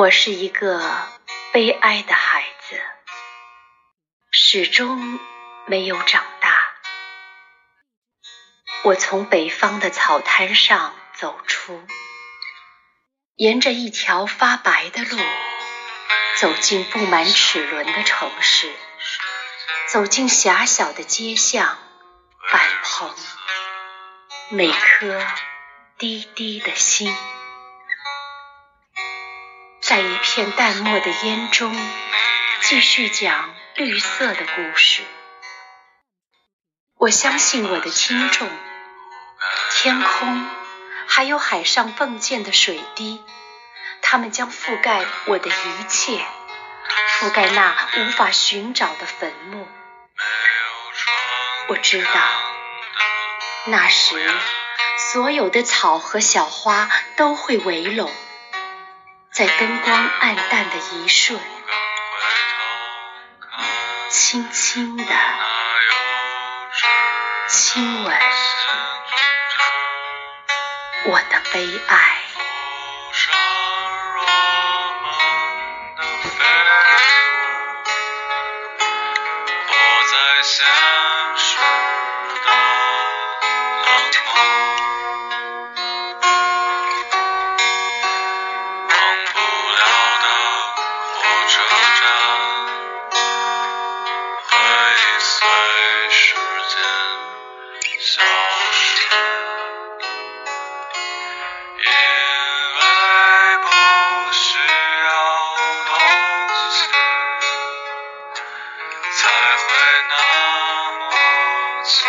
我是一个悲哀的孩子，始终没有长大。我从北方的草滩上走出，沿着一条发白的路，走进布满齿轮的城市，走进狭小的街巷、板棚，每颗低低的心。在一片淡漠的烟中，继续讲绿色的故事。我相信我的听众，天空还有海上迸溅的水滴，它们将覆盖我的一切，覆盖那无法寻找的坟墓。我知道，那时所有的草和小花都会围拢。在灯光暗淡的一瞬，轻轻的亲吻我的悲哀。So，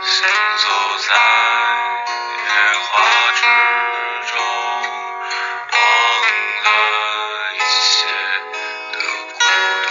你先走在月华之中，忘掉一切的孤。